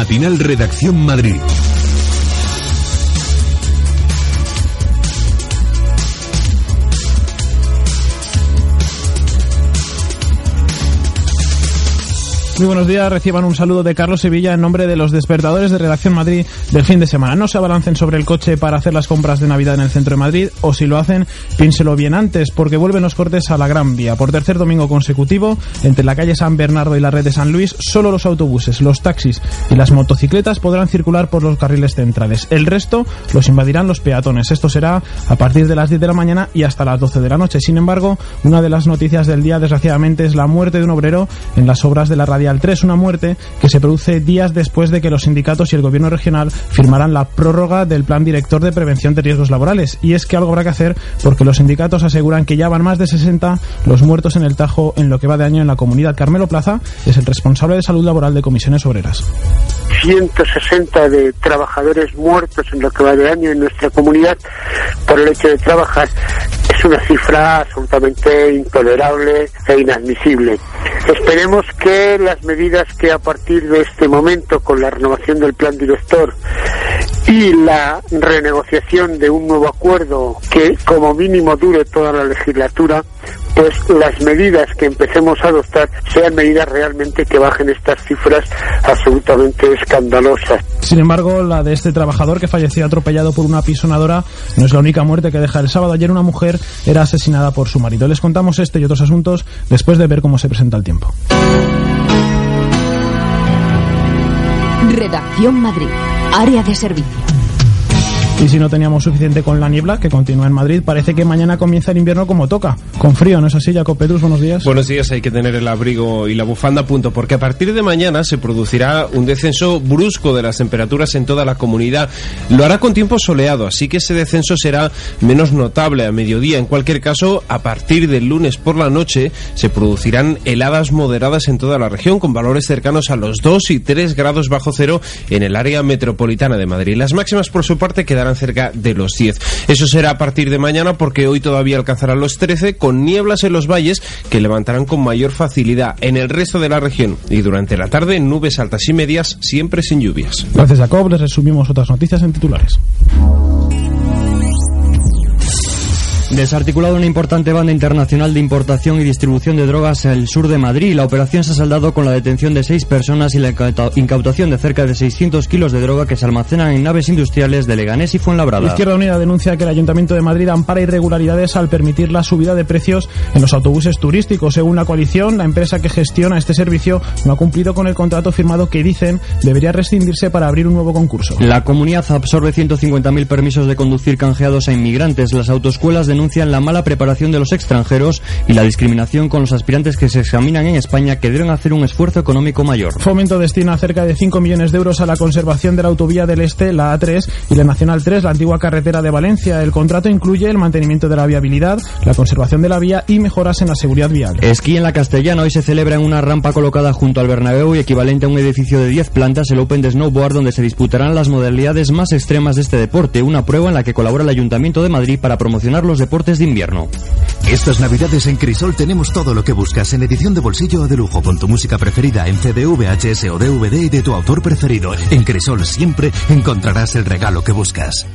Matinal Redacción Madrid. Muy buenos días, reciban un saludo de Carlos Sevilla en nombre de los despertadores de Redacción Madrid del fin de semana. No se abalancen sobre el coche para hacer las compras de Navidad en el centro de Madrid o si lo hacen, piénselo bien antes porque vuelven los cortes a la Gran Vía. Por tercer domingo consecutivo, entre la calle San Bernardo y la red de San Luis, solo los autobuses, los taxis y las motocicletas podrán circular por los carriles centrales. El resto los invadirán los peatones. Esto será a partir de las 10 de la mañana y hasta las 12 de la noche. Sin embargo, una de las noticias del día, desgraciadamente, es la muerte de un obrero en las obras de la radial 3, una muerte que se produce días después de que los sindicatos y el gobierno regional firmaran la prórroga del plan director de prevención de riesgos laborales. Y es que algo habrá que hacer porque los sindicatos aseguran que ya van más de 60 los muertos en el Tajo en lo que va de año en la comunidad. Carmelo Plaza es el responsable de salud laboral de comisiones obreras. 160 de trabajadores muertos en lo que va de año en nuestra comunidad por el hecho de trabajar es una cifra absolutamente intolerable e inadmisible. Esperemos que las medidas que a partir de este momento, con la renovación del plan director y la renegociación de un nuevo acuerdo que como mínimo dure toda la legislatura, pues las medidas que empecemos a adoptar sean medidas realmente que bajen estas cifras absolutamente escandalosas. Sin embargo, la de este trabajador que falleció atropellado por una pisonadora no es la única muerte que deja el sábado. Ayer una mujer era asesinada por su marido. Les contamos este y otros asuntos después de ver cómo se presenta el tiempo. Redacción Madrid. Área de servicio. Y si no teníamos suficiente con la niebla, que continúa en Madrid, parece que mañana comienza el invierno como toca, con frío, ¿no es así, Jacob Pedrus? Buenos días. Buenos días, hay que tener el abrigo y la bufanda a punto, porque a partir de mañana se producirá un descenso brusco de las temperaturas en toda la comunidad. Lo hará con tiempo soleado, así que ese descenso será menos notable a mediodía. En cualquier caso, a partir del lunes por la noche se producirán heladas moderadas en toda la región, con valores cercanos a los 2 y 3 grados bajo cero en el área metropolitana de Madrid. Las máximas, por su parte, quedarán cerca de los 10. Eso será a partir de mañana porque hoy todavía alcanzarán los 13 con nieblas en los valles que levantarán con mayor facilidad en el resto de la región y durante la tarde nubes altas y medias siempre sin lluvias. Gracias Jacob, les resumimos otras noticias en titulares. Desarticulado una importante banda internacional de importación y distribución de drogas el sur de Madrid. La operación se ha saldado con la detención de seis personas y la incautación de cerca de 600 kilos de droga que se almacenan en naves industriales de Leganés y Fuenlabrada. Izquierda Unida denuncia que el Ayuntamiento de Madrid ampara irregularidades al permitir la subida de precios en los autobuses turísticos. Según la coalición, la empresa que gestiona este servicio no ha cumplido con el contrato firmado que dicen debería rescindirse para abrir un nuevo concurso. La comunidad absorbe 150.000 permisos de conducir canjeados a inmigrantes. Las autoescuelas denuncian denuncian la mala preparación de los extranjeros y la discriminación con los aspirantes que se examinan en España que deben hacer un esfuerzo económico mayor. Fomento destina cerca de 5 millones de euros a la conservación de la autovía del Este, la A3 y la Nacional 3, la antigua carretera de Valencia. El contrato incluye el mantenimiento de la viabilidad, la conservación de la vía y mejoras en la seguridad vial. Esquí en la Castellana hoy se celebra en una rampa colocada junto al Bernabéu y equivalente a un edificio de 10 plantas el Open de Snowboard donde se disputarán las modalidades más extremas de este deporte, una prueba en la que colabora el Ayuntamiento de Madrid para promocionar los deportes deportes de invierno. Estas navidades en Crisol tenemos todo lo que buscas en edición de bolsillo o de lujo con tu música preferida en CD, VHS o DVD y de tu autor preferido. En Crisol siempre encontrarás el regalo que buscas.